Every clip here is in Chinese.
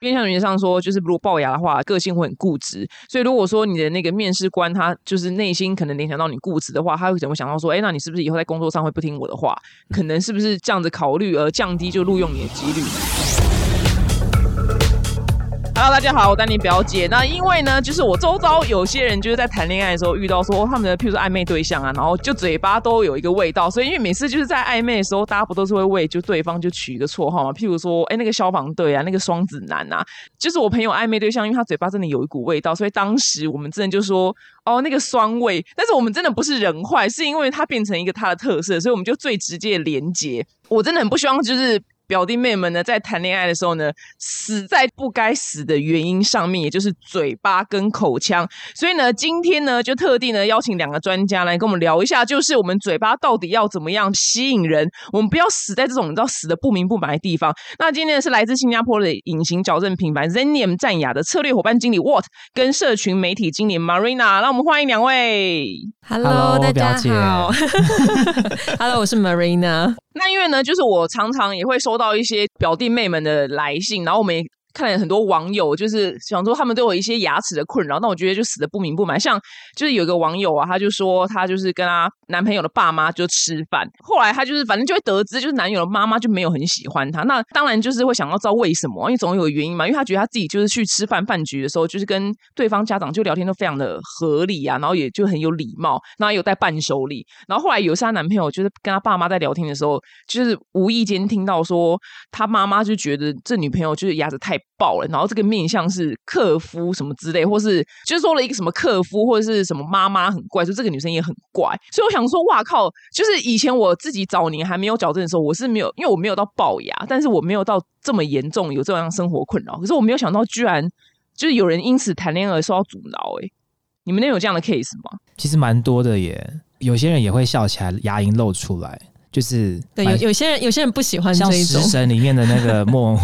变相原则上说，就是如果龅牙的话，个性会很固执。所以如果说你的那个面试官他就是内心可能联想到你固执的话，他会怎么想到说，哎，那你是不是以后在工作上会不听我的话？可能是不是这样子考虑而降低就录用你的几率？Hello，大家好，我丹尼表姐。那因为呢，就是我周遭有些人就是在谈恋爱的时候遇到说他们的，譬如说暧昧对象啊，然后就嘴巴都有一个味道，所以因为每次就是在暧昧的时候，大家不都是会为就对方就取一个绰号嘛？譬如说，哎，那个消防队啊，那个双子男啊，就是我朋友暧昧对象，因为他嘴巴真的有一股味道，所以当时我们真的就说，哦，那个酸味。但是我们真的不是人坏，是因为他变成一个他的特色，所以我们就最直接的连接。我真的很不希望就是。表弟妹们呢，在谈恋爱的时候呢，死在不该死的原因上面，也就是嘴巴跟口腔。所以呢，今天呢，就特地呢邀请两个专家来跟我们聊一下，就是我们嘴巴到底要怎么样吸引人，我们不要死在这种你知道死的不明不白的地方。那今天是来自新加坡的隐形矫正品牌 Zenium 战雅的策略伙伴经理 Watt 跟社群媒体经理 Marina，让我们欢迎两位。Hello，大家好。Hello，我是 Marina。那因为呢，就是我常常也会收到一些表弟妹们的来信，然后我们。看了很多网友，就是想说他们都有一些牙齿的困扰，那我觉得就死的不明不白。像就是有一个网友啊，他就说他就是跟他男朋友的爸妈就吃饭，后来他就是反正就会得知，就是男友的妈妈就没有很喜欢他。那当然就是会想要知道为什么，因为总有原因嘛。因为他觉得他自己就是去吃饭饭局的时候，就是跟对方家长就聊天都非常的合理啊，然后也就很有礼貌，然后有带伴手礼。然后后来有一次他男朋友就是跟他爸妈在聊天的时候，就是无意间听到说他妈妈就觉得这女朋友就是牙齿太。爆了，然后这个面相是克夫什么之类，或是就是说了一个什么克夫或者是什么妈妈很怪，说这个女生也很怪，所以我想说，哇靠！就是以前我自己早年还没有矫正的时候，我是没有，因为我没有到龅牙，但是我没有到这么严重有这样生活困扰。可是我没有想到，居然就是有人因此谈恋爱受到阻挠。哎，你们那有这样的 case 吗？其实蛮多的耶，有些人也会笑起来，牙龈露出来。就是对有有些人有些人不喜欢像食神里面的那个莫，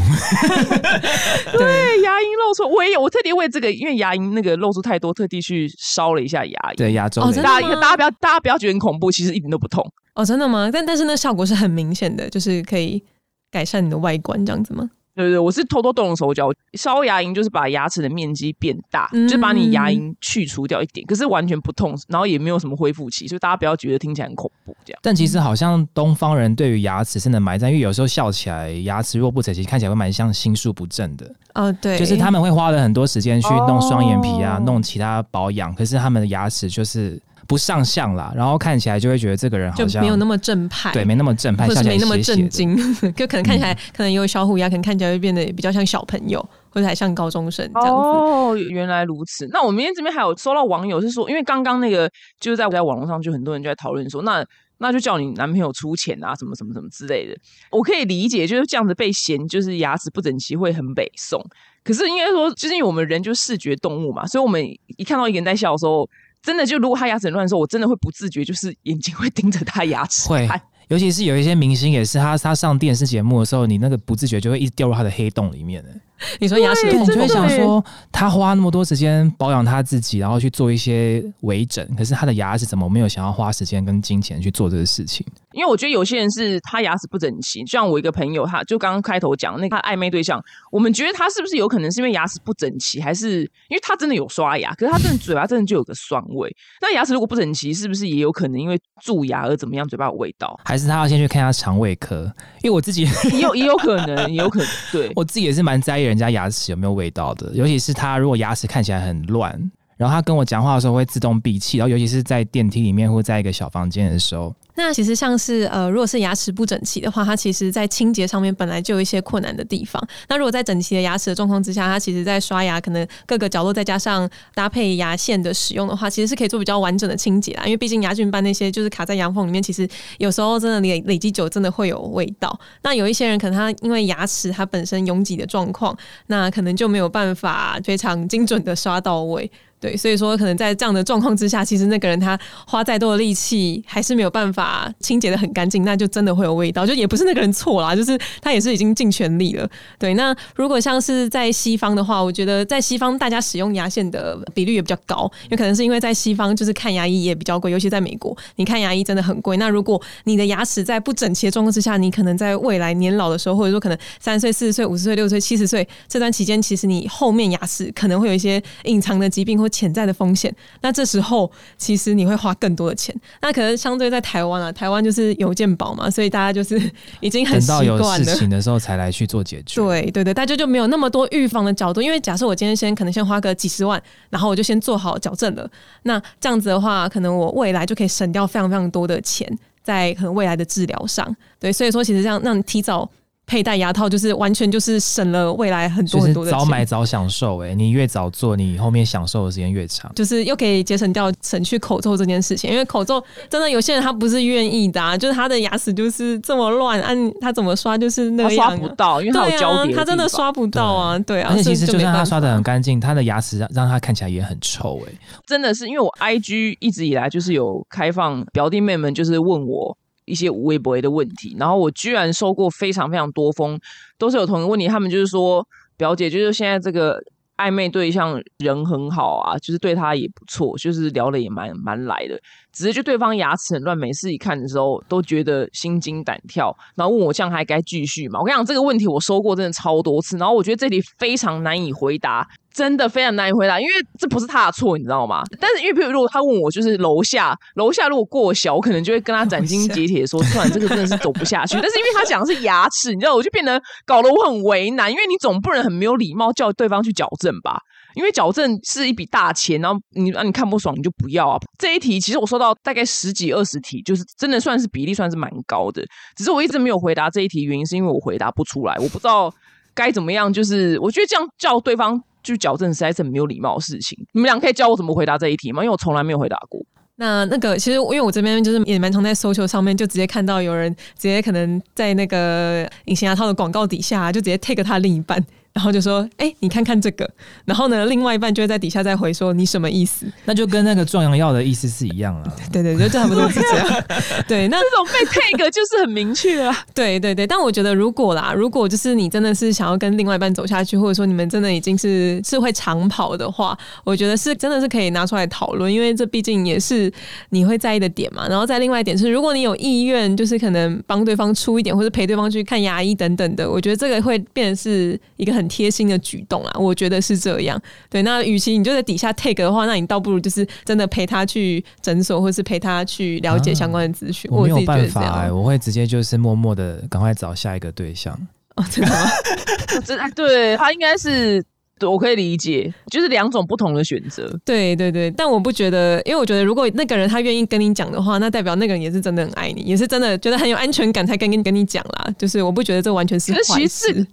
对牙龈露出，我也有我特地为这个，因为牙龈那个露出太多，特地去烧了一下牙龈。对牙周，大家大家不要大家不要觉得很恐怖，其实一点都不痛。哦，真的吗？但但是那效果是很明显的，就是可以改善你的外观这样子吗？对对，我是偷偷动手脚，烧牙龈就是把牙齿的面积变大，就把你牙龈去除掉一点，可是完全不痛，然后也没有什么恢复期，所以大家不要觉得听起来很恐怖这样。但其实好像东方人对于牙齿真的埋在，因为有时候笑起来牙齿若不整齐，看起来会蛮像心术不正的。哦，对，就是他们会花了很多时间去弄双眼皮啊，弄其他保养，可是他们的牙齿就是。不上相啦，然后看起来就会觉得这个人好像没有那么正派，对，没那么正派，或者没那么正经，就可能看起来可能有小虎牙，可能看起来会变得比较像小朋友，或者还像高中生这样子。哦，原来如此。那我们今天这边还有收到网友是说，因为刚刚那个就是在在网络上就很多人就在讨论说，那那就叫你男朋友出钱啊，什么什么什么之类的。我可以理解，就是这样子被嫌就是牙齿不整齐会很北宋。可是应该说，就是因为我们人就是视觉动物嘛，所以我们一看到一个人在笑的时候。真的，就如果他牙齿乱的时候，我真的会不自觉，就是眼睛会盯着他牙齿会。尤其是有一些明星，也是他他上电视节目的时候，你那个不自觉就会一直掉入他的黑洞里面的。你说牙齿，你就会想说，他花那么多时间保养他自己，然后去做一些微整，可是他的牙齿怎么没有想要花时间跟金钱去做这个事情？因为我觉得有些人是他牙齿不整齐，就像我一个朋友，他就刚刚开头讲那个暧昧对象，我们觉得他是不是有可能是因为牙齿不整齐，还是因为他真的有刷牙，可是他真的嘴巴真的就有个酸味？那牙齿如果不整齐，是不是也有可能因为蛀牙而怎么样，嘴巴有味道？还是他要先去看下肠胃科？因为我自己也有也有可能，也有可能，对 我自己也是蛮在意人家牙齿有没有。有味道的，尤其是他如果牙齿看起来很乱，然后他跟我讲话的时候会自动闭气，然后尤其是在电梯里面或在一个小房间的时候。那其实像是呃，如果是牙齿不整齐的话，它其实在清洁上面本来就有一些困难的地方。那如果在整齐的牙齿的状况之下，它其实在刷牙可能各个角落再加上搭配牙线的使用的话，其实是可以做比较完整的清洁啦。因为毕竟牙菌斑那些就是卡在牙缝里面，其实有时候真的累累积久，真的会有味道。那有一些人可能他因为牙齿它本身拥挤的状况，那可能就没有办法非常精准的刷到位。对，所以说可能在这样的状况之下，其实那个人他花再多的力气，还是没有办法清洁的很干净，那就真的会有味道。就也不是那个人错啦，就是他也是已经尽全力了。对，那如果像是在西方的话，我觉得在西方大家使用牙线的比率也比较高，有可能是因为在西方就是看牙医也比较贵，尤其在美国，你看牙医真的很贵。那如果你的牙齿在不整齐的状况之下，你可能在未来年老的时候，或者说可能三岁、四十岁、五十岁、六十岁、七十岁这段期间，其实你后面牙齿可能会有一些隐藏的疾病或潜在的风险。那这时候其实你会花更多的钱。那可能相对在台湾啊，台湾就是邮件保嘛，所以大家就是已经很习等到有惯了。事情的时候才来去做解决。对对对，大家就没有那么多预防的角度，因为假设我今天先可能先花个几十万，然后我就先做好矫正了，那这样子的话，可能我未来就可以省掉非常非常多的钱在可能未来的治疗上。对，所以说其实这样让你提早佩戴牙套，就是完全就是省了未来很多很多的钱。早买早享受、哎，你越早做，你后面享受的时间越长。就是又可以节省掉省去口臭这件事情，因为口臭真的有些人他不是愿意的、啊，就是他的牙齿就是这么乱，按他怎么刷就是那他样、啊，刷不到，因为他有交叠，，啊他真的。刷不到啊，对啊，而且其实就算他刷的很干净，他的牙齿让让他看起来也很臭、哎，真的是因为我 IG 一直以来就是有开放表弟妹们，就是问我一些无微博的问题，然后我居然收过非常非常多封，都是有同一个问题，他们就是说表姐就是现在这个暧昧对象人很好啊，就是对他也不错，就是聊的也蛮蛮来的，只是就对方牙齿很乱，每次一看的时候都觉得心惊胆跳，然后问我这样还该继续吗？我跟你讲这个问题我收过真的超多次，然后我觉得这里非常难以回答，真的非常难以回答，因为这不是他的错，你知道吗？但是因为比如如果他问我就是楼下楼下如果过小，我可能就会跟他斩钉截铁地说，算了，这个真的是走不下去。但是因为他讲的是牙齿，你知道，我就变得搞得我很为难，因为你总不能很没有礼貌叫对方去矫正吧？因为矫正是一笔大钱，然后你让、你看不爽你就不要啊。这一题其实我收到大概十几二十题，就是真的算是比例算是蛮高的。只是我一直没有回答这一题，原因是因为我回答不出来，我不知道该怎么样。就是我觉得这样叫对方去矫正实在是很没有礼貌的事情。你们俩可以教我怎么回答这一题吗？因为我从来没有回答过。那那个，其实因为我这边就是也蛮常在 social 上面，就直接看到有人直接可能在那个隐形牙套的广告底下，就直接 take 他另一半，然后就说：“哎、你看看这个。”然后呢，另外一半就会在底下再回说：“你什么意思那就跟那个壮阳药的意思是一样了。”对对，就差不多是这样。对，那这种被 take 就是很明确啊。对对对，但我觉得如果啦，如果就是你真的是想要跟另外一半走下去，或者说你们真的已经是是会长跑的话，我觉得是真的是可以拿出来讨论，因为这毕竟也是你会在意的点嘛。然后再另外一点是，如果你有意愿，就是可能帮对方出一点，或者陪对方去看牙医等等的，我觉得这个会变成是一个很贴心的举动啦。我觉得是这样。对，那与其你就在底下 take 的话，那你倒不如就是真的陪他去诊所，或是陪他去了解相关的资讯。我没有自己觉办法。我会直接就是默默的赶快找下一个对象。哦，真的吗？真的对他应该是，对我可以理解，就是两种不同的选择。对对对，但我不觉得，因为我觉得如果那个人他愿意跟你讲的话，那代表那个人也是真的很爱你，也是真的觉得很有安全感才跟跟跟你讲啦。就是我不觉得这完全是可是坏其实事。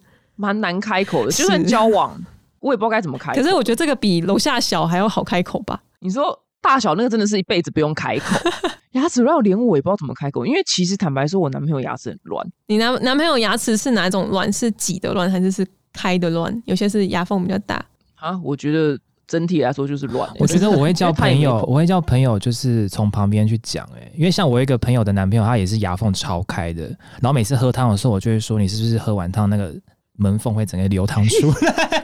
蛮难开口的，就算交往，我也不知道该怎么开口。可是我觉得这个比楼下小还要好开口吧？你说大小那个真的是一辈子不用开口，牙齿乱连我也不知道怎么开口，因为其实坦白说，我男朋友牙齿很乱，你男男朋友牙齿是哪种乱？是挤的乱还是是开的乱？有些是牙缝比较大。啊，我觉得整体来说就是乱、欸。我觉得我会 叫朋友，我会叫朋友，就是从旁边去讲，哎，因为像我一个朋友的男朋友，他也是牙缝超开的，然后每次喝汤的时候，我就会说，你是不是喝完汤那个门缝会整个流淌出来？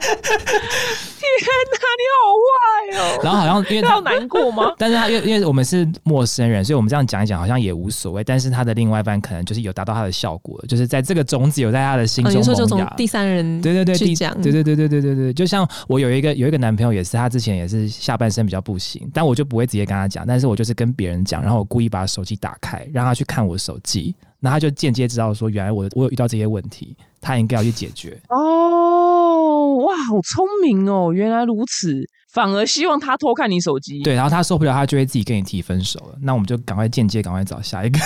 你好坏哦，然后好像因为他要难过吗？但是他因为因为我们是陌生人，所以我们这样讲一讲好像也无所谓。但是他的另外一半可能就是有达到他的效果，就是在这个种子有在他的心哦，中你说就从。第三人对对对，第去讲，对对对对对对对，就像我有一个有一个男朋友也是，他之前也是下半身比较不行，但我就不会直接跟他讲，但是我就是跟别人讲，然后我故意把手机打开，让他去看我手机，那他就间接知道说，原来我我有遇到这些问题，他应该要去解决。哦，哇，好聪明哦，原来如此，反而希望他偷看你手机。对，然后他受不了，他就会自己跟你提分手了。那我们就赶快间接赶快找下一个。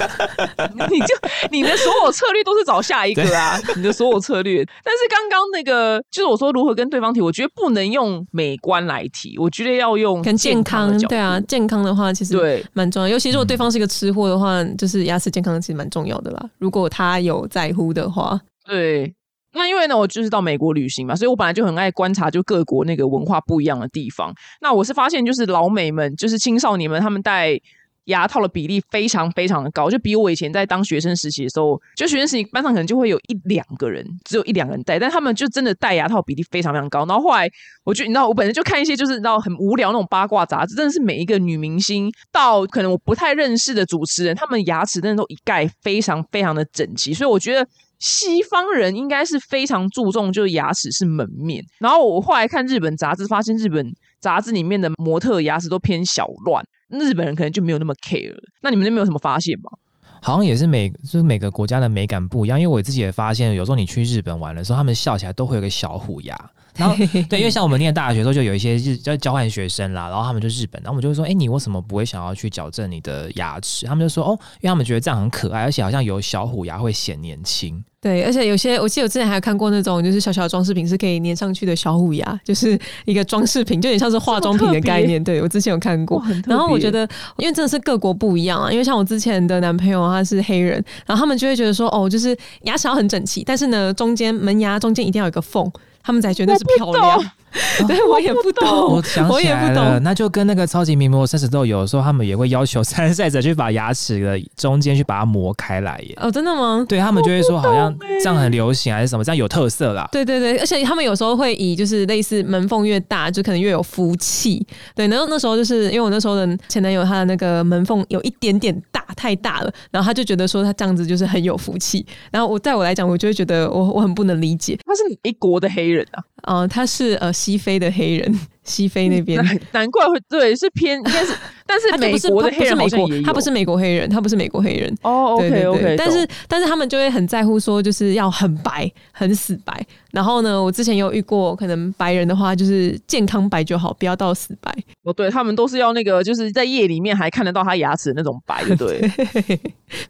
你就你的所有策略都是找下一个啊，你的所有策略。但是刚刚那个就是我说如何跟对方提，我觉得不能用美观来提，我觉得要用跟健康对啊，健康的话其实对。蛮重要，尤其如果对方是一个吃货的话，就是牙齿健康其实蛮重要的啦。如果他有在乎的话，对，那因为呢，我就是到美国旅行嘛，所以我本来就很爱观察就各国那个文化不一样的地方。那我是发现，就是老美们，就是青少年们，他们戴牙套的比例非常非常的高，就比我以前在当学生时期的时候，就学生时期班上可能就会有一两个人，只有一两个人戴，但他们就真的戴牙套比例非常非常高。然后后来，我就你知道，我本身就看一些就是你知道很无聊那种八卦杂志，真的是每一个女明星到可能我不太认识的主持人，他们牙齿真的都一概非常非常的整齐，所以我觉得。西方人应该是非常注重，就是牙齿是门面。然后我后来看日本杂志，发现日本杂志里面的模特牙齿都偏小乱，日本人可能就没有那么 care。那你们那边有什么发现吗？好像也是每就是每个国家的美感不一样，因为我自己也发现，有时候你去日本玩的时候，他们笑起来都会有个小虎牙。然后 对，因为像我们念大学的时候，就有一些日叫交换学生啦，然后他们就日本，然后我们就会说，哎，你为什么不会想要去矫正你的牙齿？他们就说，哦，因为他们觉得这样很可爱，而且好像有小虎牙会显年轻。对，而且有些我记得我之前还有看过那种就是小小的装饰品是可以粘上去的小虎牙，就是一个装饰品，就有点像是化妆品的概念。对我之前有看过，然后我觉得因为真的是各国不一样啊，因为像我之前的男朋友他是黑人，然后他们就会觉得说，哦，就是牙齿要很整齐，但是呢，中间门牙中间一定要有个缝。他们才觉得是漂亮，对我也不懂，我想起来了，那就跟那个超级名模三十豆有时候他们也会要求参赛者去把牙齿的中间去把它磨开来耶。哦，真的吗？对他们就会说好像这样很流行还是什么，这样有特色啦。对对对，而且他们有时候会以就是类似门缝越大就可能越有福气。对，然后那时候就是因为我那时候的前男友他的那个门缝有一点点大，太大了，然后他就觉得说他这样子就是很有福气。然后我在我来讲，我就会觉得我我很不能理解，他是一国的黑。人啊，呃，他是呃西非的黑人，西非那边，难怪会对，是偏 应该是，但是美国的黑人好像也他不是美国黑人，他不是美国黑人哦，OK OK，但是但是他们就会很在乎说就是要很白，很死白。然后呢，我之前有遇过，可能白人的话就是健康白就好，不要到死白。哦，对他们都是要那个就是在夜里面还看得到他牙齿的那种白，对，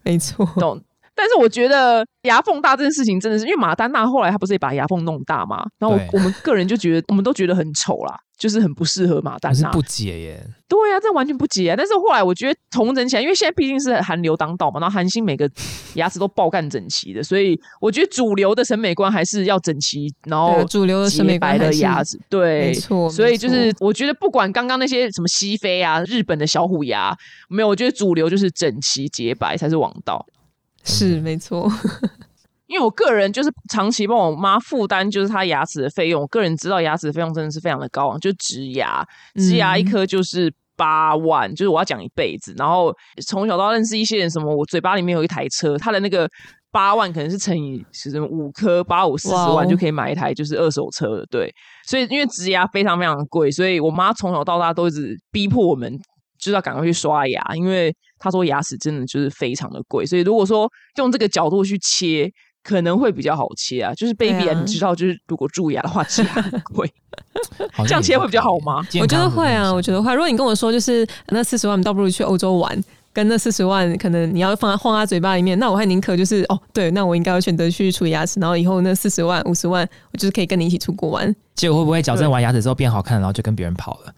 没错，懂。但是我觉得牙缝大这件事情真的是，因为马丹娜后来她不是也把牙缝弄大嘛？然后我们个人就觉得，我们都觉得很丑啦，就是很不适合马丹娜。不解耶？对呀，这完全不解。但是后来我觉得重整起来，因为现在毕竟是韩流当道嘛，然后韩星每个牙齿都爆干整齐的，所以我觉得主流的审美观还是要整齐，然后主流的审美白的牙齿，对，没错。所以就是我觉得不管刚刚那些什么西非啊、日本的小虎牙，没有，我觉得主流就是整齐洁白才是王道。是没错，因为我个人就是长期帮我妈负担，就是她牙齿的费用。我个人知道牙齿的费用真的是非常的高昂，就植牙，植牙一颗就是八万，就是我要讲一辈子。然后从小到认识一些人，什么我嘴巴里面有一台车，他的那个八万可能是乘以是什么五颗，八五四十万就可以买一台就是二手车了。对，所以因为植牙非常非常贵，所以我妈从小到大都一直逼迫我们。就是要赶快去刷牙，因为他说牙齿真的就是非常的贵，所以如果说用这个角度去切，可能会比较好切啊。就是 baby，你知道，就是如果蛀牙的话，切很贵，这样切会比较好吗？我觉得会啊，我觉得会。如果你跟我说就是那四十万，倒不如去欧洲玩。跟那四十万，可能你要放在放在嘴巴里面，那我还宁可就是哦，对，那我应该要选择去处理牙齿，然后以后那四十万、五十万，我就是可以跟你一起出国玩。结果会不会矫正完牙齿之后变好看，然后就跟别人跑了？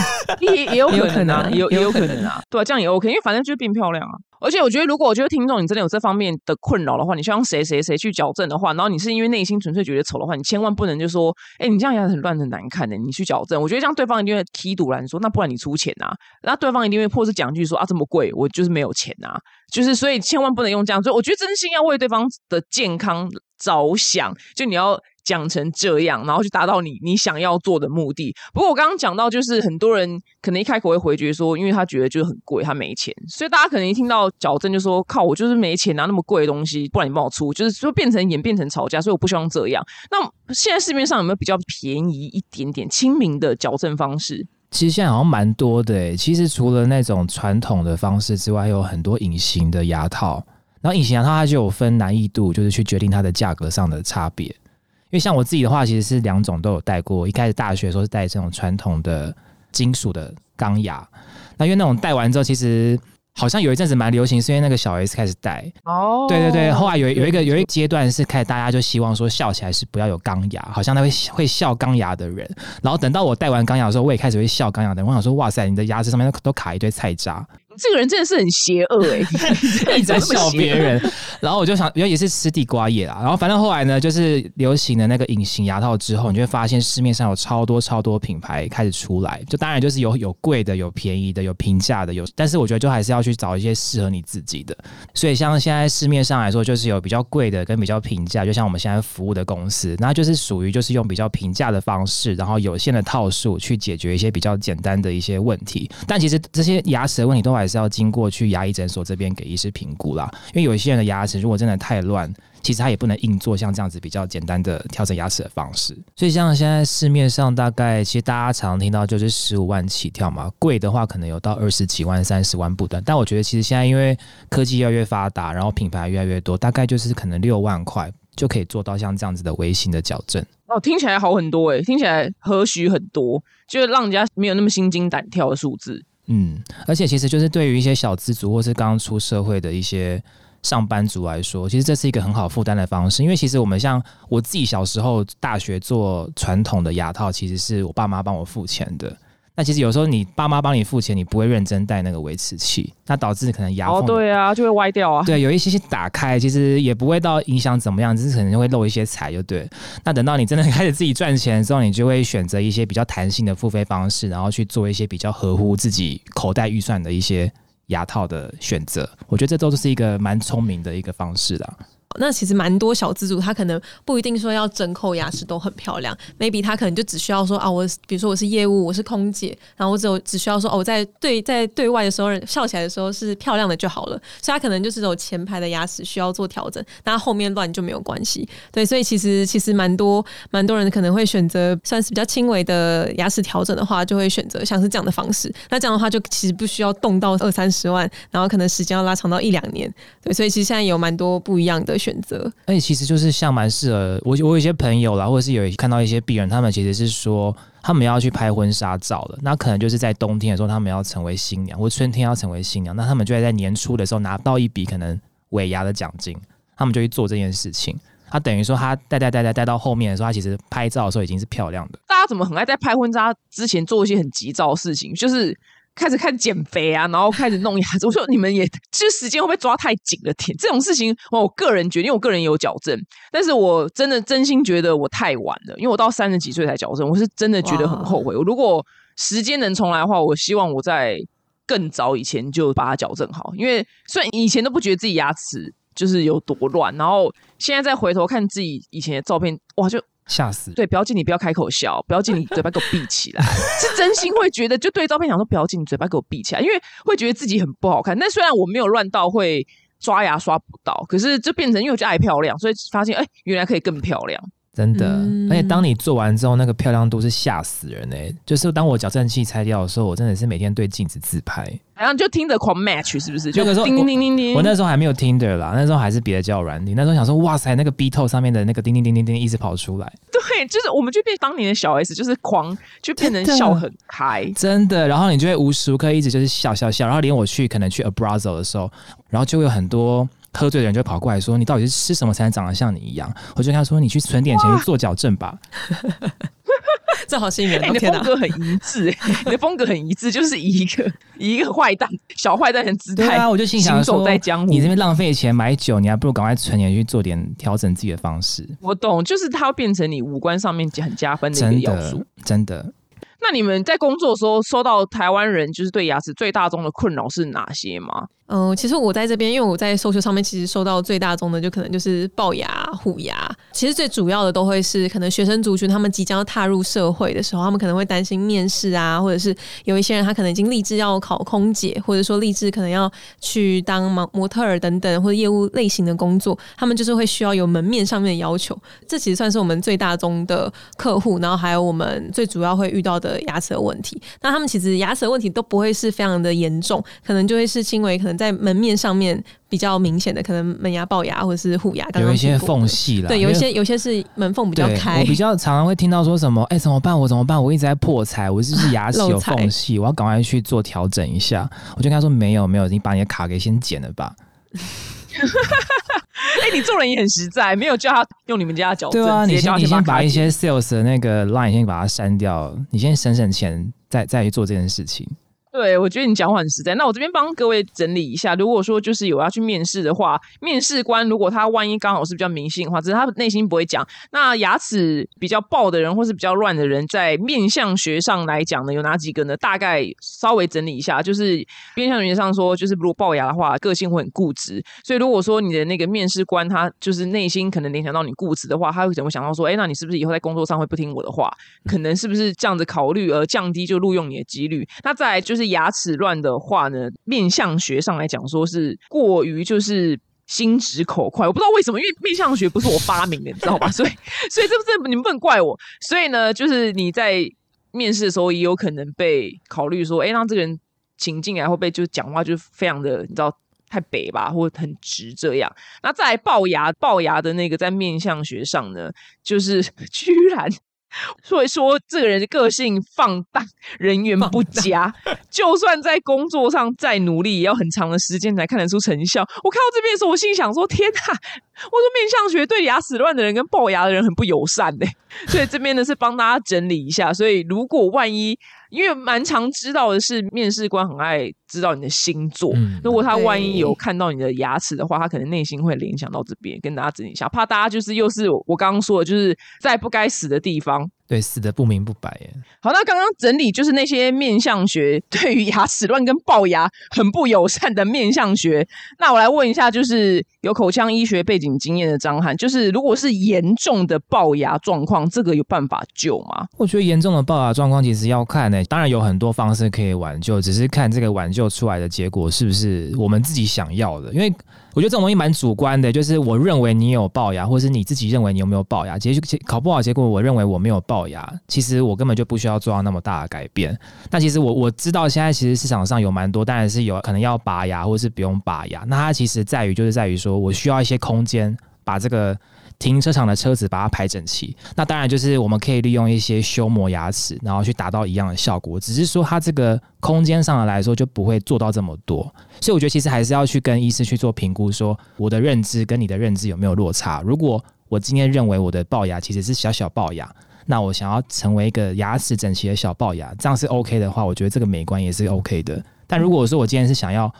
也也有可能啊，也也有可能啊，对啊，这样也 OK，因为反正就是变漂亮啊。而且我觉得，如果我觉得听众你真的有这方面的困扰的话，你希望谁谁谁去矫正的话，然后你是因为内心纯粹觉得丑的话，你千万不能就说，哎，你这样牙齿很乱很难看的，你去矫正。我觉得这样对方一定会踢赌来说，那不然你出钱啊？那对方一定会或是讲句说啊，这么贵，我就是没有钱啊，就是所以千万不能用这样。所以我觉得真心要为对方的健康着想，就你要。讲成这样，然后去达到你你想要做的目的。不过我刚刚讲到，就是很多人可能一开口会回绝说，因为他觉得就是很贵，他没钱，所以大家可能一听到矫正就说靠，我就是没钱拿那么贵的东西，不然你帮我出，就是说变成演变成吵架，所以我不希望这样。那现在市面上有没有比较便宜一点点、亲民的矫正方式？其实现在好像蛮多的。其实除了那种传统的方式之外，还有很多隐形的牙套。然后隐形牙套它就有分难易度，就是去决定它的价格上的差别。因为像我自己的话，其实是两种都有戴过。一开始大学的时候是戴这种传统的金属的钢牙，那因为那种戴完之后，其实好像有一阵子蛮流行，是因为那个小 S 开始戴。哦，对对对，后来有有一个有一个阶段是开始大家就希望说笑起来是不要有钢牙，好像那会会笑钢牙的人。然后等到我戴完钢牙的时候，我也开始会笑钢牙的人。我想说，哇塞，你的牙齿上面都都卡一堆菜渣。这个人真的是很邪恶哎、一直在笑别人，然后我就想，原来也是吃地瓜叶啦。然后反正后来呢，就是流行的那个隐形牙套之后，你就会发现市面上有超多超多品牌开始出来。就当然就是有有贵的，有便宜的，有平价的，有，但是我觉得就还是要去找一些适合你自己的。所以像现在市面上来说，就是有比较贵的跟比较平价，就像我们现在服务的公司，那就是属于就是用比较平价的方式，然后有限的套数去解决一些比较简单的一些问题。但其实这些牙齿的问题都还是要经过去牙医诊所这边给医师评估啦，因为有一些人的牙齿如果真的太乱。其实他也不能硬做像这样子比较简单的调整牙齿的方式，所以像现在市面上大概其实大家常听到就是十五万起跳嘛，贵的话可能有到二十几万、三十万不等。但我觉得其实现在因为科技越来越发达，然后品牌越来越多，大概就是可能六万块就可以做到像这样子的微型的矫正。哦，听起来好很多诶、听起来何许很多，就是让人家没有那么心惊胆跳的数字。嗯，而且其实就是对于一些小资族或是刚出社会的一些上班族来说，其实这是一个很好负担的方式。因为其实我们像我自己小时候大学做传统的牙套，其实是我爸妈帮我付钱的。那其实有时候你爸妈帮你付钱，你不会认真戴那个维持器，那导致可能牙缝哦，对啊，就会歪掉啊。对，有一些些打开，其实也不会到影响怎么样，只是可能会漏一些财，就对。那等到你真的 开始自己赚钱之后，你就会选择一些比较弹性的付费方式，然后去做一些比较合乎自己口袋预算的一些牙套的选择。我觉得这都是一个蛮聪明的一个方式啦。那其实蛮多小资主，他可能不一定说要整口牙齿都很漂亮，maybe 他可能就只需要说啊，我比如说我是业务，我是空姐，然后我只有只需要说哦，在对在对外的时候笑起来的时候是漂亮的就好了，所以他可能就是有前排的牙齿需要做调整，那后面乱就没有关系。对，所以其实其实蛮多蛮多人可能会选择算是比较轻微的牙齿调整的话，就会选择像是这样的方式。那这样的话就其实不需要动到二三十万，然后可能时间要拉长到一两年。对，所以其实现在有蛮多不一样的选择。而且其实就是像蛮适合我，我有一些朋友啦，或者是有看到一些病人，他们其实是说他们要去拍婚纱照了，那可能就是在冬天的时候，他们要成为新娘，或春天要成为新娘，那他们就会在年初的时候拿到一笔可能尾牙的奖金，他们就去做这件事情。他等于说他带带带带带到后面的时候，他其实拍照的时候已经是漂亮的。大家怎么很爱在拍婚纱之前做一些很急躁的事情，就是开始开始减肥啊，然后开始弄牙齿。我说你们也，就是时间会不会抓太紧了点？这种事情，我个人觉得，因为我个人也有矫正，但是我真的真心觉得我太晚了，因为我到三十几岁才矫正，我是真的觉得很后悔。我如果时间能重来的话，我希望我在更早以前就把它矫正好，因为虽然以前都不觉得自己牙齿就是有多乱，然后现在再回头看自己以前的照片，哇，就吓死！对，表姐你不要开口笑，表姐你嘴巴给我闭起来，是真心会觉得就对照片想说，表姐你嘴巴给我闭起来，因为会觉得自己很不好看。那虽然我没有乱到会刷牙刷不到，可是就变成因为我就爱漂亮，所以发现哎、原来可以更漂亮。真的，嗯而且当你做完之后，那个漂亮度是吓死人哎、就是当我矫正器拆掉的时候，我真的是每天对镜子自拍。然后就听着狂 match 是不是？就那个时候叮叮叮叮叮。我那时候还没有 Tinder 啦，那时候还是别的交友软体。那时候想说，哇塞，那个 B 透上面的那个叮叮叮叮叮一直跑出来，对，就是我们就变当年的小 S，就是狂，就变成笑很嗨。真的。然后你就会无时无刻一直就是笑笑笑，然后连我去可能去 Abrazo 的时候，然后就会有很多。喝醉的人就会跑过来说：“你到底是吃什么才能长得像你一样？”我就跟他说：“你去存点钱去做矫正吧。这好吸引人哎、哦！你的风格很一致、哎，你的风格很一致，就是以一个以一个坏蛋、小坏蛋的姿”态，对啊，我就心想走说在江：“湖。你这边浪费钱买酒，你还不如赶快存钱去做点调整自己的方式。我懂，就是它会变成你五官上面很加分”的一真个要素的。，真的。那你们在工作的时候收到台湾人就是对牙齿最大宗的困扰是哪些吗？嗯，其实我在这边，因为我在搜求上面，其实收到最大宗的就可能就是龅牙、虎牙。其实最主要的都会是可能学生族群他们即将要踏入社会的时候，他们可能会担心面试啊，或者是有一些人他可能已经立志要考空姐，或者说立志可能要去当模模特儿等等或者业务类型的工作，他们就是会需要有门面上面的要求。这其实算是我们最大宗的客户，然后还有我们最主要会遇到的牙齿的问题。那他们其实牙齿的问题都不会是非常的严重，可能就会是轻微，可能在门面上面比较明显的，可能门牙、龅牙或者是虎牙，刚刚有一些缝隙了，对，有一些有些是门缝比较对开我。比较常常会听到说什么，哎、怎么办？我怎么办？我一直在破财，我是不是牙 齿有缝隙？我要赶快去做调整一下。我就跟他说，没有没有，你把你的卡给先剪了吧。哎、你做人也很实在，没有叫他用你们家的矫正，对啊，你先你先把一些 sales 的那个 line 先把它删掉，你先省省钱，再再去做这件事情。对，我觉得你讲话很实在。那我这边帮各位整理一下，如果说就是有要去面试的话，面试官如果他万一刚好是比较迷信的话，只是他内心不会讲。那牙齿比较爆的人，或是比较乱的人，在面相学上来讲呢，有哪几个呢？大概稍微整理一下，就是面相学上说，就是如果龅牙的话，个性会很固执。所以如果说你的那个面试官他就是内心可能联想到你固执的话，他会怎么想到说，哎，那你是不是以后在工作上会不听我的话？可能是不是这样子考虑而降低就录用你的几率？那再来就是牙齿乱的话呢，面相学上来讲，说是过于就是心直口快。我不知道为什么，因为面相学不是我发明的，你知道吧？所以，所以这不这你们不能怪我。所以呢，就是你在面试的时候也有可能被考虑说，哎，让这个人请进来会不会就讲话就非常的你知道太北吧，或很直这样？那在龅牙龅牙的那个在面相学上呢，就是 居然。所以说，这个人的个性放荡，人缘不佳，就算在工作上再努力，也要很长的时间才看得出成效。我看到这边的时候，我心想说：“天哪！”我说面相学对牙齿乱的人跟龅牙的人很不友善呢。所以这边呢是帮大家整理一下。所以如果万一，因为蛮常知道的是，面试官很爱知道你的星座。如果他万一有看到你的牙齿的话，他可能内心会联想到这边，跟大家整理一下，怕大家就是又是我刚刚说的，就是在不该死的地方。对，死的不明不白耶。好，那刚刚整理就是那些面相学对于牙齿乱跟龅牙很不友善的面相学。那我来问一下，就是有口腔医学背景经验的张翰，就是如果是严重的龅牙状况，这个有办法救吗？我觉得严重的龅牙状况其实要看呢，当然有很多方式可以挽救，只是看这个挽救就出来的结果是不是我们自己想要的，因为。我觉得这种东西蛮主观的，就是我认为你有龅牙，或者是你自己认为你有没有龅牙，结果考不好，结果我认为我没有龅牙，其实我根本就不需要做到那么大的改变。那其实我我知道现在其实市场上有蛮多，当然是有可能要拔牙，或是不用拔牙。那它其实在于就是在于说我需要一些空间把这个。停车场的车子把它排整齐，那当然就是我们可以利用一些修磨牙齿，然后去达到一样的效果。只是说它这个空间上的来说就不会做到这么多，所以我觉得其实还是要去跟医师去做评估，说我的认知跟你的认知有没有落差。如果我今天认为我的龅牙其实是小小龅牙，那我想要成为一个牙齿整齐的小龅牙，这样是 OK 的话，我觉得这个美观也是 OK 的。但如果说我今天是想要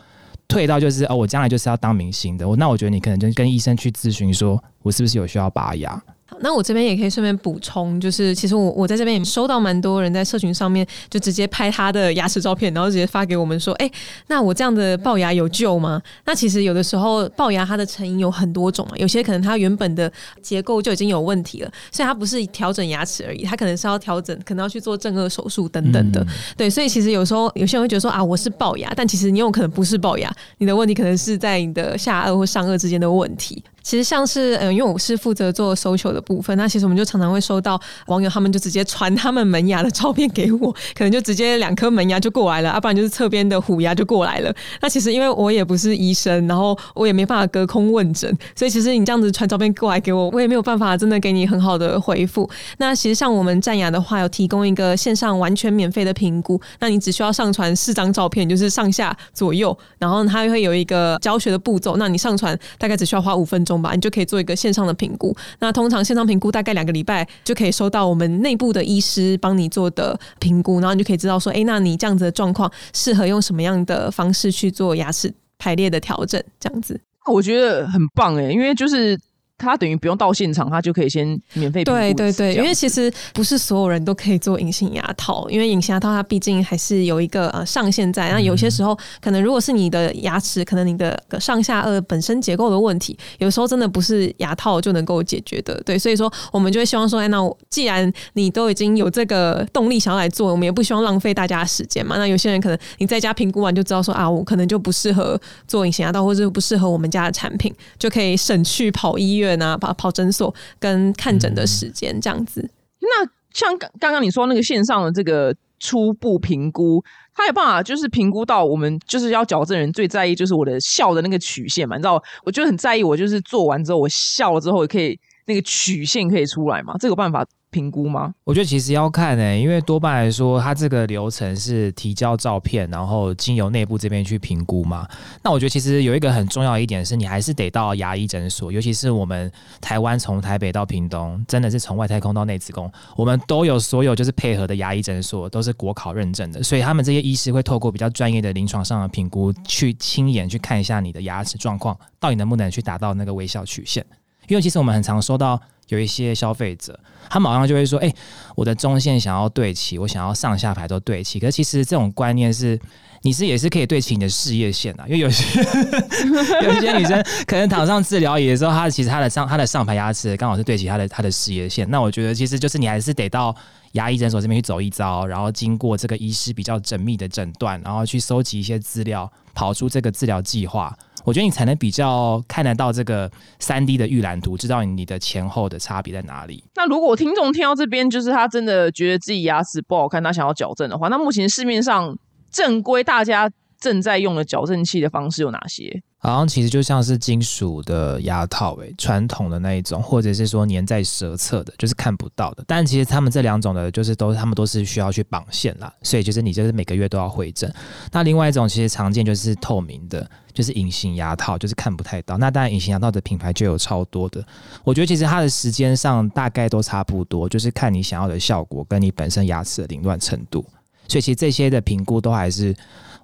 退到就是哦，我将来就是要当明星的，那我觉得你可能就跟医生去咨询，说我是不是有需要拔牙。那我这边也可以顺便补充，就是其实我我在这边也收到蛮多人在社群上面就直接拍他的牙齿照片，然后直接发给我们说，哎，那我这样的龅牙有救吗？那其实有的时候龅牙它的成因有很多种啊，有些可能它原本的结构就已经有问题了，所以它不是调整牙齿而已，它可能是要调整，可能要去做正颌手术等等的。对，所以其实有时候有些人会觉得说啊，我是龅牙，但其实你有可能不是龅牙，你的问题可能是在你的下颚或上颚之间的问题。其实像是嗯，因为我是负责做收球的部分，那其实我们就常常会收到网友他们就直接传他们门牙的照片给我，可能就直接两颗门牙就过来了，要不然就是侧边的虎牙就过来了。那其实因为我也不是医生，然后我也没办法隔空问诊，所以其实你这样子传照片过来给我，我也没有办法真的给你很好的回复。那其实像我们战牙的话，有提供一个线上完全免费的评估，那你只需要上传四张照片，就是上下左右，然后它会有一个教学的步骤，那你上传大概只需要花五分钟吧，你就可以做一个线上的评估。那通常线上评估大概两个礼拜就可以收到我们内部的医师帮你做的评估，然后你就可以知道说，哎，那你这样子的状况适合用什么样的方式去做牙齿排列的调整？这样子，我觉得很棒哎，因为就是。他等于不用到现场，他就可以先免费对对对，因为其实不是所有人都可以做隐形牙套，因为隐形牙套它毕竟还是有一个呃上限在。那有些时候可能如果是你的牙齿，可能你的上下颚本身结构的问题，有时候真的不是牙套就能够解决的。对，所以说我们就会希望说，哎，那既然你都已经有这个动力想要来做，我们也不希望浪费大家的时间嘛。那有些人可能你在家评估完就知道说啊，我可能就不适合做隐形牙套，或者不适合我们家的产品，就可以省去跑医院。啊，跑跑诊所跟看诊的时间这样子。那像刚刚刚你说那个线上的这个初步评估，他有办法就是评估到我们就是要矫正人最在意就是我的笑的那个曲线嘛？你知道，我就很在意，我就是做完之后我笑了之后，可以那个曲线可以出来嘛？这个办法评估吗？我觉得其实要看诶、因为多半来说，它这个流程是提交照片，然后经由内部这边去评估嘛。那我觉得其实有一个很重要一点是，你还是得到牙医诊所，尤其是我们台湾从台北到屏东，真的是从外太空到内子宫，我们都有所有就是配合的牙医诊所都是国考认证的，所以他们这些医师会透过比较专业的临床上的评估，去亲眼去看一下你的牙齿状况，到底能不能去达到那个微笑曲线。因为其实我们很常收到有一些消费者，他马上就会说：“哎、我的中线想要对齐，我想要上下排都对齐。”可是其实这种观念是，你是也是可以对齐你的事业线啊，因为有些 有一些女生可能躺上治疗椅的时候，她其实她的上她的上排牙齿刚好是对齐她的她的事业线。那我觉得其实就是你还是得到牙医诊所这边去走一遭，然后经过这个医师比较缜密的诊断，然后去收集一些资料，跑出这个治疗计划。我觉得你才能比较看得到这个三 D 的预览图，知道你的前后的差别在哪里。那如果听众听到这边，就是他真的觉得自己牙齿不好看，他想要矫正的话，那目前市面上正规大家正在用的矫正器的方式有哪些？好像其实就像是金属的牙套、诶，传统的那一种，或者是说粘在舌侧的，就是看不到的。但其实他们这两种的，就是都他们都是需要去绑线啦，所以就是你就是每个月都要回诊。那另外一种其实常见就是透明的，就是隐形牙套，就是看不太到。那当然隐形牙套的品牌就有超多的，我觉得其实它的时间上大概都差不多，就是看你想要的效果跟你本身牙齿的凌乱程度。所以其实这些的评估都还是，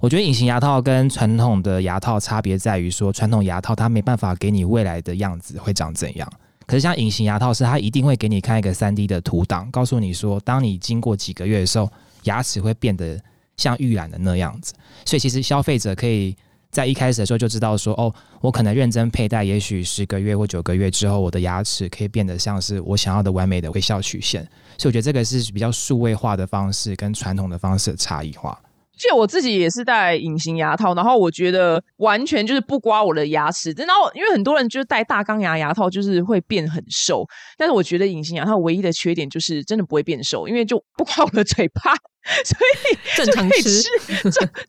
我觉得隐形牙套跟传统的牙套差别在于说，传统牙套它没办法给你未来的样子会长怎样。可是像隐形牙套是它一定会给你看一个三 D 的图档，告诉你说，当你经过几个月的时候，牙齿会变得像预览的那样子。所以其实消费者可以在一开始的时候就知道说，哦，我可能认真佩戴，也许十个月或九个月之后，我的牙齿可以变得像是我想要的完美的微笑曲线。所以我觉得这个是比较数位化的方式跟传统的方式差异化。就我自己也是戴隐形牙套，然后我觉得完全就是不刮我的牙齿。然后因为很多人就是戴大钢牙牙套，就是会变很瘦，但是我觉得隐形牙套唯一的缺点就是真的不会变瘦，因为就不刮我的嘴巴，所以正常吃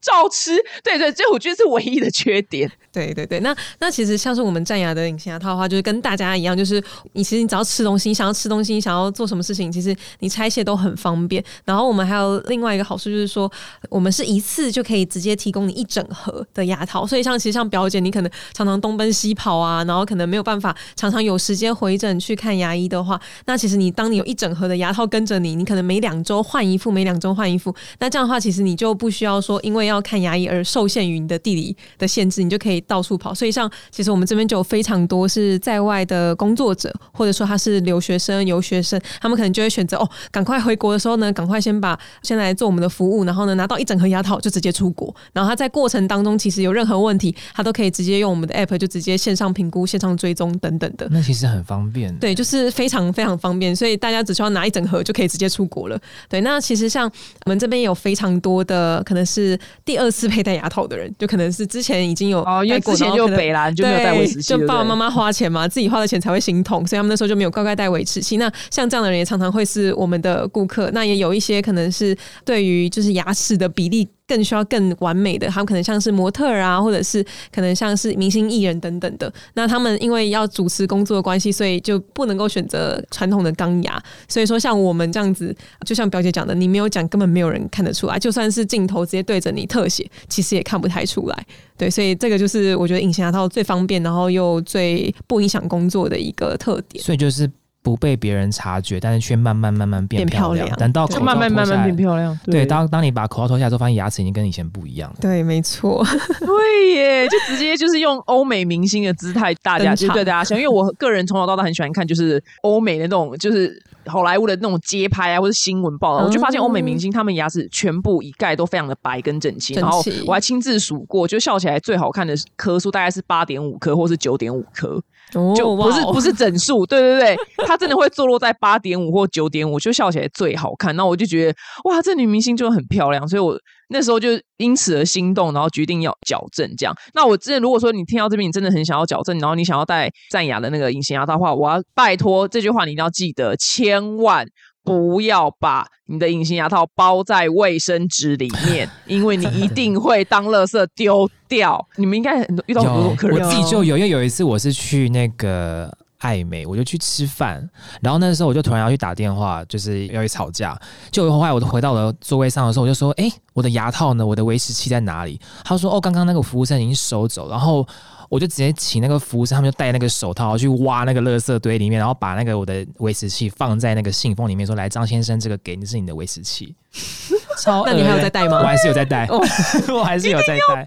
照吃。对对，这我觉得是唯一的缺点。对对对，那那其实像是我们战牙的隐形牙套的话，就是跟大家一样，就是你其实你只要吃东西，你想要吃东西，你想要做什么事情，其实你拆卸都很方便。然后我们还有另外一个好处就是说，我们是一次就可以直接提供你一整盒的牙套，所以像其实像表姐，你可能常常东奔西跑啊，然后可能没有办法常常有时间回诊去看牙医的话，那其实你当你有一整盒的牙套跟着你，你可能每两周换一副，每两周换一副，那这样的话，其实你就不需要说因为要看牙医而受限于你的地理的限制，你就可以到处跑。所以像其实我们这边就有非常多是在外的工作者，或者说他是留学生、游学生，他们可能就会选择哦，赶快回国的时候呢，赶快先把先来做我们的服务，然后呢拿到一整盒牙套就直接出国。然后他在过程当中其实有任何问题，他都可以直接用我们的 app 就直接线上评估、线上追踪等等的。那其实很方便。对，就是非常非常方便，所以大家只需要拿一整盒就可以直接出国了。对，那其实像我们这边也有非常多的可能是第二次佩戴牙套的人，就可能是之前已经有哦，因为之前就北兰就没有戴维持器，就爸爸妈妈花钱嘛，自己花的钱才会心痛，所以他们那时候就没有乖乖戴维持器。那像这样的人也常常会是我们的顾客，那也有一些可能是对于就是牙齿的比例。更需要更完美的，他们可能像是模特啊，或者是可能像是明星艺人等等的。那他们因为要主持工作的关系，所以就不能够选择传统的钢牙。所以说，像我们这样子，就像表姐讲的，你没有讲，根本没有人看得出来。就算是镜头直接对着你特写，其实也看不太出来。对，所以这个就是我觉得隐形牙套最方便，然后又最不影响工作的一个特点。所以就是不被别人察觉，但是却慢慢慢慢变变漂漂亮。等到口罩慢慢慢慢脱下变漂亮。对，当当你把口罩脱下来之后，发现牙齿已经跟以前不一样了。对，没错。对耶，就直接就是用欧美明星的姿态，大家登场就对大家想，因为我个人从小到大很喜欢看，就是欧美的那种，就是好莱坞的那种街拍啊，或者新闻报道，我就发现欧美明星他们牙齿全部一概都非常的白跟整齐，整齐然后我还亲自数过，就笑起来最好看的颗数大概是八点五颗或是九点五颗。哦就不是哦不是整数，对对对，她真的会坐落在八点五或九点五，就笑起来最好看。那我就觉得哇，这女明星就很漂亮，所以我那时候就因此而心动，然后决定要矫正这样。那我之前如果说你听到这边，你真的很想要矫正，然后你想要戴战雅的那个隐形牙套的话，我要拜托这句话你一定要记得，千万。不要把你的隐形牙套包在卫生纸里面，因为你一定会当垃圾丢掉。你们应该很多遇到很多客人我自己就有，因为有一次我是去那个暧昧，我就去吃饭，然后那时候我就突然要去打电话，就是要去吵架。就后来我回到了座位上的时候，我就说：“哎，我的牙套呢？我的维持器在哪里？”他说：“哦，刚刚那个服务生已经收走。”然后我就直接请那个服务生，他们就戴那个手套去挖那个垃圾堆里面，然后把那个我的维持器放在那个信封里面，说：“来，张先生，这个给你是你的维持器。”超，那你还有在戴吗？我还是有在戴，我还是有在戴。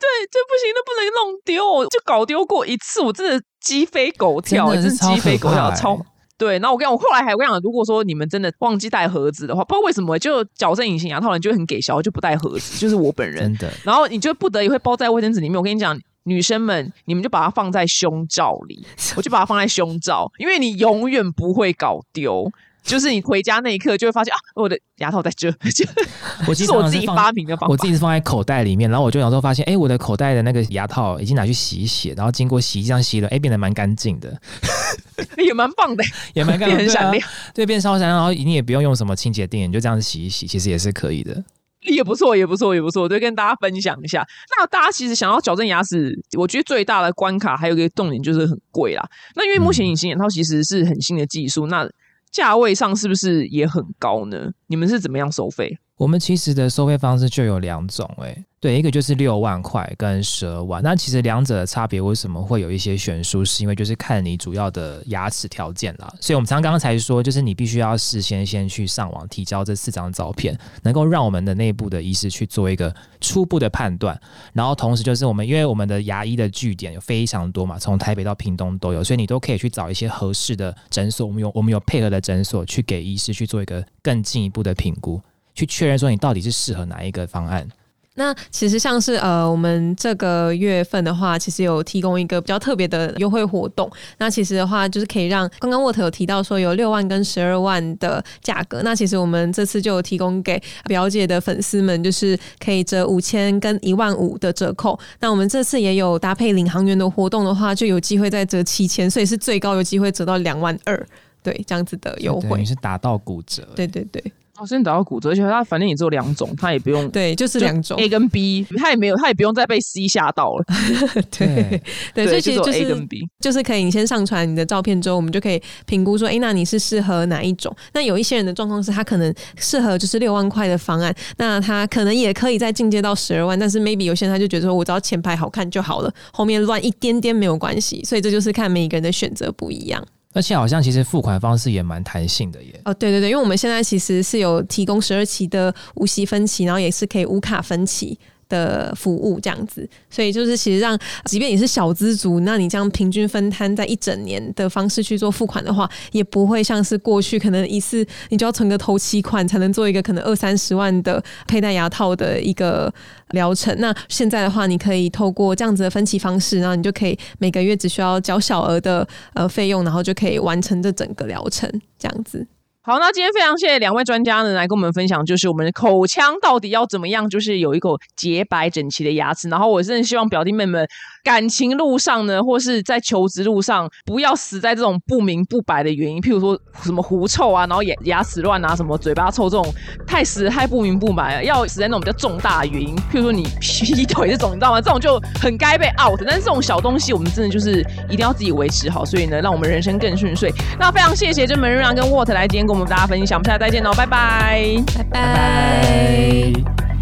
对，这不行，那不能弄丢，就搞丢过一次，我真的鸡飞狗跳，真的鸡飞狗跳，超对。然后我跟你讲，我后来还我跟你讲，如果说你们真的忘记带盒子的话，不知道为什么就矫正隐形牙套人就很给小，就不带盒子，就是我本人。真的。然后你就不得已会包在卫生纸里面。我跟你讲，女生们，你们就把它放在胸罩里，我就把它放在胸罩，因为你永远不会搞丢。就是你回家那一刻就会发现啊，我的牙套在这，我是我自己发明的方法，我自己是放在口袋里面，然后我就有时候发现，哎，我的口袋的那个牙套已经拿去洗一洗，然后经过洗衣机上洗了，哎，变得蛮干净的，也蛮棒的，也蛮干净很闪亮，对，变超闪亮，然后你也不用用什么清洁垫，你就这样子洗一洗，其实也是可以的，也不错，也不错，也不错，就跟大家分享一下。那大家其实想要矫正牙齿，我觉得最大的关卡还有一个重点就是很贵啦。那因为目前隐形眼套其实是很新的技术，那价位上是不是也很高呢？你们是怎么样收费？我们其实的收费方式就有两种，诶，对，一个就是六万块跟十二万。那其实两者的差别为什么会有一些悬殊？是因为就是看你主要的牙齿条件啦。所以我们常刚刚才说，就是你必须要事先先去上网提交这四张照片，能够让我们的内部的医师去做一个初步的判断。然后同时就是我们因为我们的牙医的据点有非常多嘛，从台北到屏东都有，所以你都可以去找一些合适的诊所。我们有我们有配合的诊所去给医师去做一个更进一步的评估。去确认说你到底是适合哪一个方案？那其实像是呃，我们这个月份的话，其实有提供一个比较特别的优惠活动。那其实的话，就是可以让刚刚沃特有提到说有六万跟十二万的价格。那其实我们这次就有提供给表姐的粉丝们，就是可以折五千跟一万五的折扣。那我们这次也有搭配领航员的活动的话，就有机会再折七千，所以是最高有机会折到两万二。对，这样子的优惠，你是打到骨折。对对对。哦，先打到骨折，而且它反正也只有两种，他也不用对，就是两种 A 跟 B，他也没有，他也不用再被 C 吓到了。对对，所以其实就是 A 跟 B，就是可以你先上传你的照片之后，我们就可以评估说，哎，那你是适合哪一种？那有一些人的状况是他可能适合就是六万块的方案，那他可能也可以再进阶到十二万，但是 maybe 有些人他就觉得说我只要前排好看就好了，后面乱一点点没有关系，所以这就是看每一个人的选择不一样。而且好像其实付款方式也蛮弹性的耶。哦，对对对，因为我们现在其实是有提供十二期的无息分期，然后也是可以无卡分期。的服务这样子，所以就是其实让，即便你是小资族，那你这样平均分摊在一整年的方式去做付款的话，也不会像是过去可能一次你就要存个头期款才能做一个可能二三十万的佩戴牙套的一个疗程。那现在的话，你可以透过这样子的分期方式，然后你就可以每个月只需要缴小额的呃费用，然后就可以完成这整个疗程这样子。好，那今天非常谢谢两位专家呢，来跟我们分享，就是我们的口腔到底要怎么样，就是有一口洁白整齐的牙齿。然后我真的希望表弟妹们感情路上呢，或是在求职路上，不要死在这种不明不白的原因，譬如说什么狐臭啊，然后牙牙齿乱啊，什么嘴巴臭这种太死太不明不白了，要死在那种比较重大的原因，譬如说你劈腿这种，你知道吗？这种就很该被 out。但是这种小东西，我们真的就是一定要自己维持好，所以呢，让我们人生更顺遂。那非常谢谢这门瑞阳跟沃特来今天。跟我们大家分享，我们下次再见喽，拜拜，拜拜。